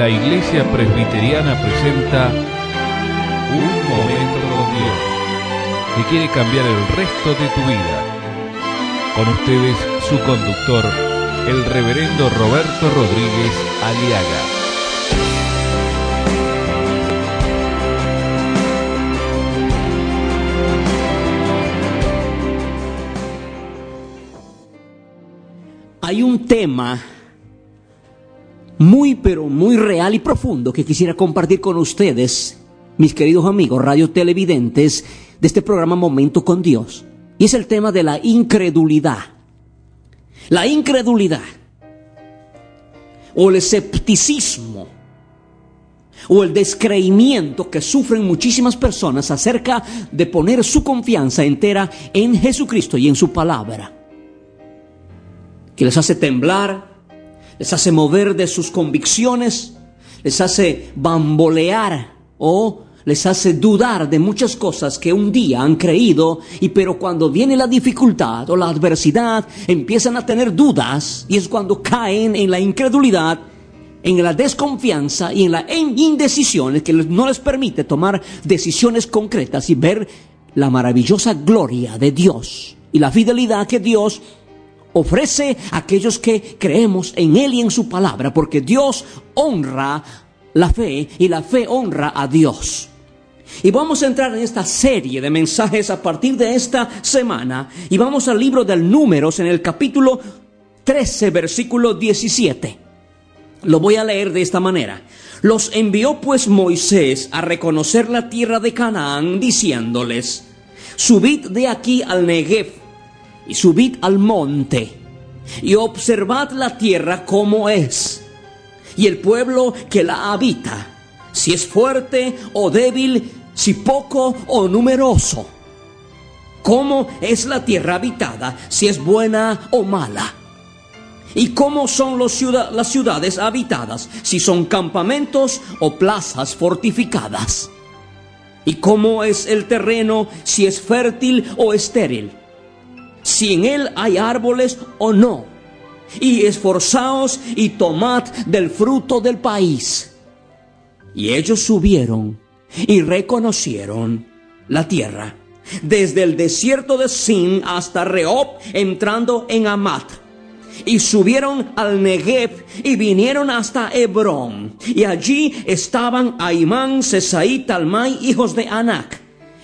la Iglesia Presbiteriana presenta Un Momento con Dios, que quiere cambiar el resto de tu vida. Con ustedes, su conductor, el reverendo Roberto Rodríguez Aliaga. Hay un tema muy, pero muy real y profundo que quisiera compartir con ustedes, mis queridos amigos radio televidentes de este programa Momento con Dios. Y es el tema de la incredulidad. La incredulidad. O el escepticismo. O el descreimiento que sufren muchísimas personas acerca de poner su confianza entera en Jesucristo y en su palabra. Que les hace temblar, les hace mover de sus convicciones, les hace bambolear o les hace dudar de muchas cosas que un día han creído y pero cuando viene la dificultad o la adversidad empiezan a tener dudas y es cuando caen en la incredulidad, en la desconfianza y en la indecisión que no les permite tomar decisiones concretas y ver la maravillosa gloria de Dios y la fidelidad que Dios ofrece a aquellos que creemos en Él y en su palabra, porque Dios honra la fe y la fe honra a Dios. Y vamos a entrar en esta serie de mensajes a partir de esta semana y vamos al libro del números en el capítulo 13, versículo 17. Lo voy a leer de esta manera. Los envió pues Moisés a reconocer la tierra de Canaán, diciéndoles, subid de aquí al Negev subid al monte y observad la tierra como es y el pueblo que la habita, si es fuerte o débil, si poco o numeroso. ¿Cómo es la tierra habitada, si es buena o mala? ¿Y cómo son las ciudades habitadas, si son campamentos o plazas fortificadas? ¿Y cómo es el terreno, si es fértil o estéril? Si en él hay árboles o no. Y esforzaos y tomad del fruto del país. Y ellos subieron y reconocieron la tierra, desde el desierto de Sin hasta Rehob, entrando en Amat. Y subieron al Negev y vinieron hasta Hebrón. Y allí estaban Aimán, Sesai, Talmai, hijos de Anac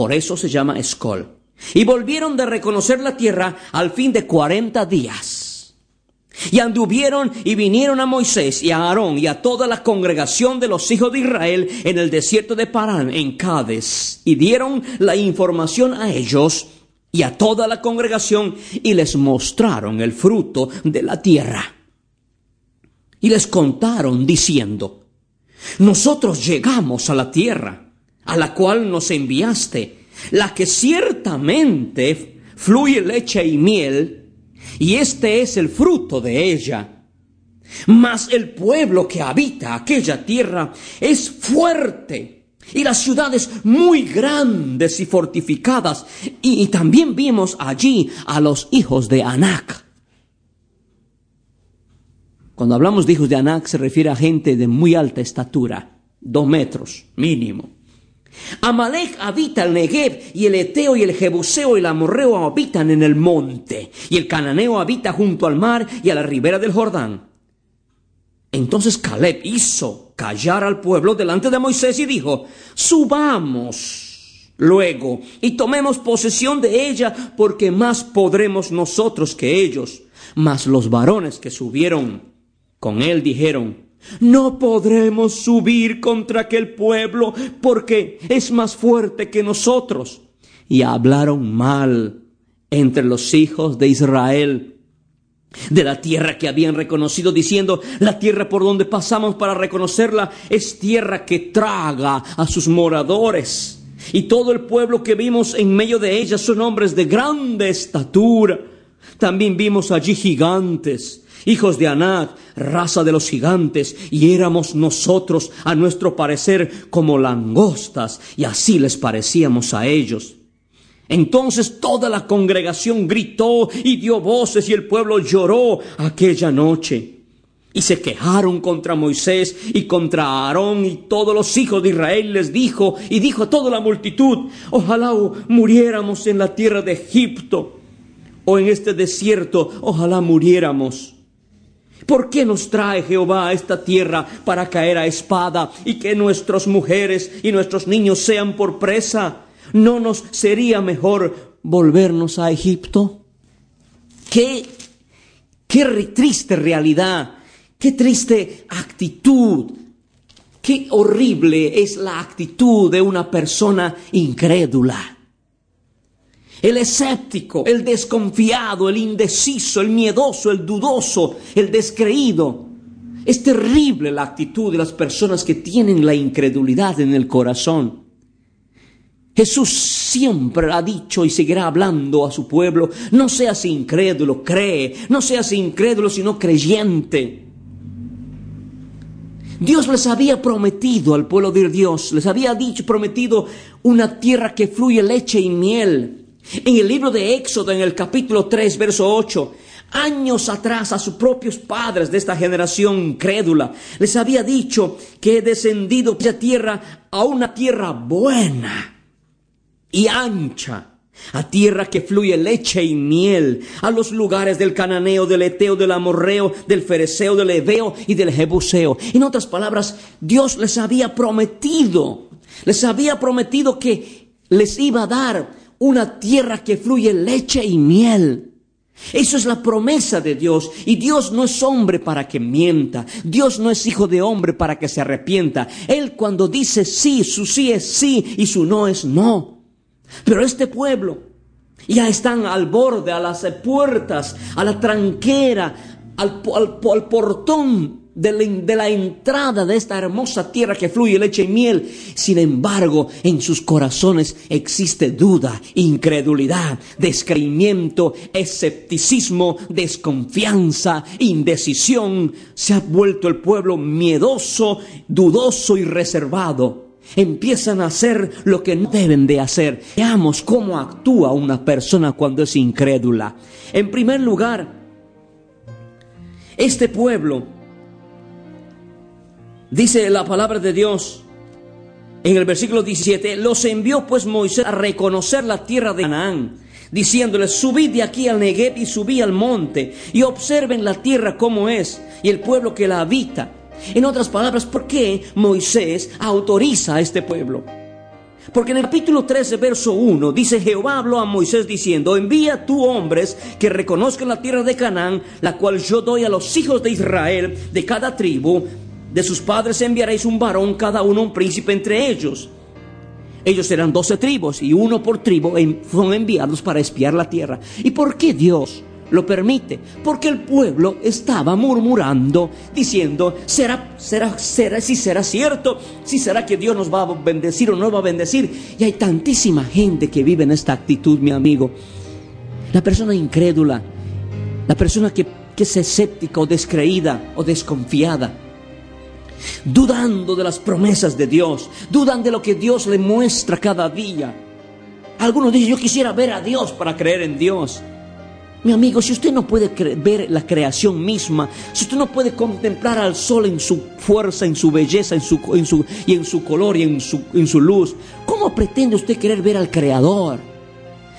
por eso se llama Escol. Y volvieron de reconocer la tierra al fin de cuarenta días. Y anduvieron y vinieron a Moisés y a Aarón y a toda la congregación de los hijos de Israel en el desierto de Parán, en Cádiz, y dieron la información a ellos y a toda la congregación y les mostraron el fruto de la tierra. Y les contaron diciendo, nosotros llegamos a la tierra a la cual nos enviaste, la que ciertamente fluye leche y miel, y este es el fruto de ella. Mas el pueblo que habita aquella tierra es fuerte, y las ciudades muy grandes y fortificadas, y, también vimos allí a los hijos de Anac. Cuando hablamos de hijos de Anac se refiere a gente de muy alta estatura, dos metros mínimo. Amalek habita el Negev, y el Eteo y el Jebuseo y el Amorreo habitan en el monte, y el Cananeo habita junto al mar y a la ribera del Jordán. Entonces Caleb hizo callar al pueblo delante de Moisés y dijo, subamos luego y tomemos posesión de ella, porque más podremos nosotros que ellos. Mas los varones que subieron con él dijeron, no podremos subir contra aquel pueblo porque es más fuerte que nosotros. Y hablaron mal entre los hijos de Israel. de la tierra que habían reconocido, diciendo, la tierra por donde pasamos para reconocerla es tierra que traga a sus moradores. Y todo el pueblo que vimos en medio de ella son hombres de grande estatura. También vimos allí gigantes, hijos de Anat, raza de los gigantes, y éramos nosotros, a nuestro parecer, como langostas, y así les parecíamos a ellos. Entonces toda la congregación gritó y dio voces y el pueblo lloró aquella noche. Y se quejaron contra Moisés y contra Aarón y todos los hijos de Israel les dijo y dijo a toda la multitud, ojalá muriéramos en la tierra de Egipto o en este desierto, ojalá muriéramos. ¿Por qué nos trae Jehová a esta tierra para caer a espada y que nuestras mujeres y nuestros niños sean por presa? ¿No nos sería mejor volvernos a Egipto? Qué, qué triste realidad, qué triste actitud, qué horrible es la actitud de una persona incrédula. El escéptico, el desconfiado, el indeciso, el miedoso, el dudoso, el descreído. Es terrible la actitud de las personas que tienen la incredulidad en el corazón. Jesús siempre ha dicho y seguirá hablando a su pueblo, no seas incrédulo, cree, no seas incrédulo sino creyente. Dios les había prometido al pueblo de Dios, les había dicho, prometido una tierra que fluye leche y miel. En el libro de Éxodo, en el capítulo 3, verso 8, años atrás a sus propios padres de esta generación incrédula, les había dicho que he descendido de tierra a una tierra buena y ancha, a tierra que fluye leche y miel, a los lugares del cananeo, del eteo, del amorreo, del fereceo, del ebeo y del jebuseo. En otras palabras, Dios les había prometido, les había prometido que les iba a dar una tierra que fluye leche y miel. Eso es la promesa de Dios. Y Dios no es hombre para que mienta. Dios no es hijo de hombre para que se arrepienta. Él cuando dice sí, su sí es sí y su no es no. Pero este pueblo ya están al borde, a las puertas, a la tranquera, al, portón de la, entrada de esta hermosa tierra que fluye leche y miel. Sin embargo, en sus corazones existe duda, incredulidad, descreimiento, escepticismo, desconfianza, indecisión. Se ha vuelto el pueblo miedoso, dudoso y reservado empiezan a hacer lo que no deben de hacer. Veamos cómo actúa una persona cuando es incrédula. En primer lugar, este pueblo, dice la palabra de Dios en el versículo 17, los envió pues Moisés a reconocer la tierra de Canaán, diciéndoles, subid de aquí al Negev y subí al monte, y observen la tierra como es, y el pueblo que la habita en otras palabras, ¿por qué Moisés autoriza a este pueblo? Porque en el capítulo 13, verso 1, dice, Jehová habló a Moisés diciendo, envía tú hombres que reconozcan la tierra de Canaán, la cual yo doy a los hijos de Israel, de cada tribu, de sus padres enviaréis un varón, cada uno un príncipe entre ellos. Ellos eran doce tribus y uno por tribu son enviados para espiar la tierra. ¿Y por qué Dios lo permite, porque el pueblo estaba murmurando, diciendo, será, será, será, si será cierto, si será que Dios nos va a bendecir o no va a bendecir. Y hay tantísima gente que vive en esta actitud, mi amigo. La persona incrédula, la persona que, que es escéptica o descreída o desconfiada, dudando de las promesas de Dios, dudan de lo que Dios le muestra cada día. Algunos dicen, yo quisiera ver a Dios para creer en Dios. Mi amigo, si usted no puede ver la creación misma, si usted no puede contemplar al sol en su fuerza, en su belleza, en su, y en su color y en su, en su luz, ¿cómo pretende usted querer ver al Creador?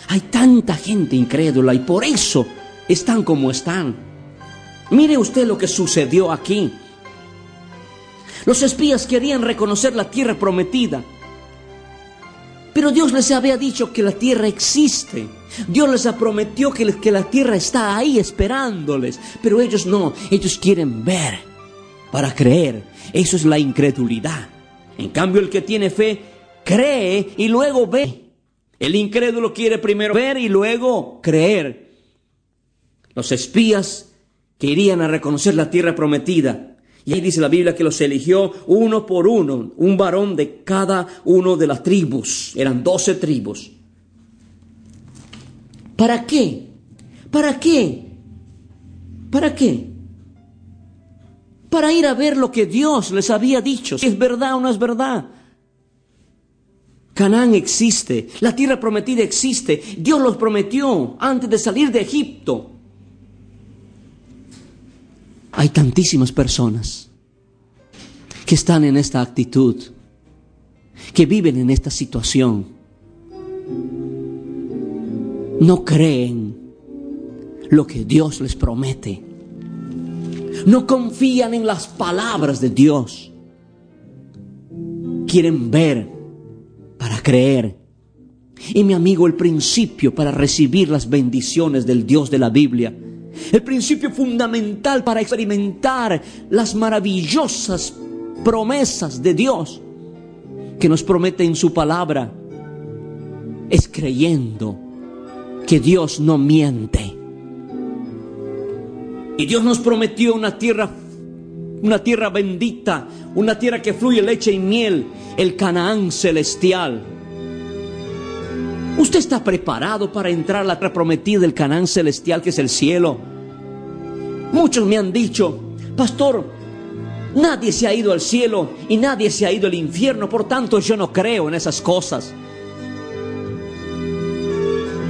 Hay tanta gente incrédula y por eso están como están. Mire usted lo que sucedió aquí. Los espías querían reconocer la tierra prometida, pero Dios les había dicho que la tierra existe. Dios les prometió que, que la tierra está ahí esperándoles. Pero ellos no, ellos quieren ver para creer. Eso es la incredulidad. En cambio, el que tiene fe cree y luego ve. El incrédulo quiere primero ver y luego creer. Los espías que irían a reconocer la tierra prometida. Y ahí dice la Biblia que los eligió uno por uno, un varón de cada uno de las tribus. Eran doce tribus. ¿Para qué? ¿Para qué? ¿Para qué? Para ir a ver lo que Dios les había dicho, si es verdad o no es verdad. Canaán existe, la tierra prometida existe, Dios los prometió antes de salir de Egipto. Hay tantísimas personas que están en esta actitud, que viven en esta situación. No creen lo que Dios les promete. No confían en las palabras de Dios. Quieren ver para creer. Y mi amigo, el principio para recibir las bendiciones del Dios de la Biblia el principio fundamental para experimentar las maravillosas promesas de Dios que nos promete en su palabra es creyendo que Dios no miente. Y Dios nos prometió una tierra una tierra bendita, una tierra que fluye leche y miel, el Canaán celestial. ¿Usted está preparado para entrar a la prometida del Canaán celestial que es el cielo? Muchos me han dicho, pastor, nadie se ha ido al cielo y nadie se ha ido al infierno, por tanto yo no creo en esas cosas.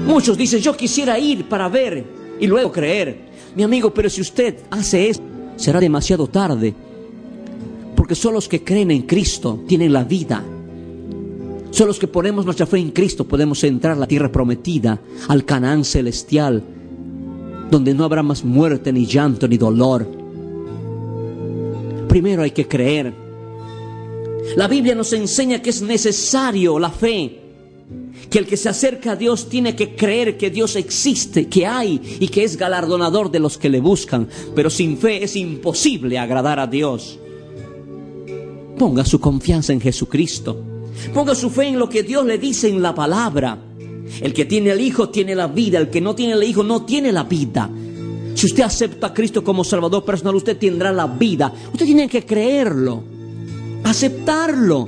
Muchos dicen, yo quisiera ir para ver y luego creer. Mi amigo, pero si usted hace eso, será demasiado tarde. Porque solo los que creen en Cristo tienen la vida. Solo los que ponemos nuestra fe en Cristo podemos entrar a la tierra prometida, al Canaán celestial, donde no habrá más muerte, ni llanto, ni dolor. Primero hay que creer. La Biblia nos enseña que es necesario la fe, que el que se acerca a Dios tiene que creer que Dios existe, que hay y que es galardonador de los que le buscan, pero sin fe es imposible agradar a Dios. Ponga su confianza en Jesucristo. Ponga su fe en lo que Dios le dice en la palabra. El que tiene el Hijo tiene la vida, el que no tiene el Hijo no tiene la vida. Si usted acepta a Cristo como Salvador personal, usted tendrá la vida. Usted tiene que creerlo, aceptarlo.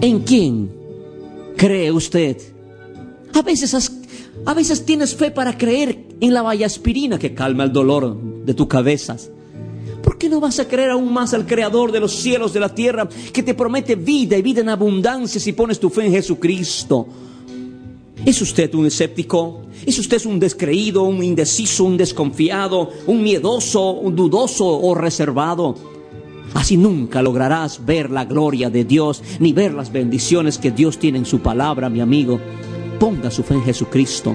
¿En quién cree usted? A veces, a veces tienes fe para creer en la aspirina que calma el dolor de tu cabeza. ¿Por qué no vas a creer aún más al Creador de los cielos, de la tierra, que te promete vida y vida en abundancia si pones tu fe en Jesucristo? ¿Es usted un escéptico? ¿Es usted un descreído, un indeciso, un desconfiado, un miedoso, un dudoso o reservado? Así nunca lograrás ver la gloria de Dios ni ver las bendiciones que Dios tiene en su palabra, mi amigo. Ponga su fe en Jesucristo.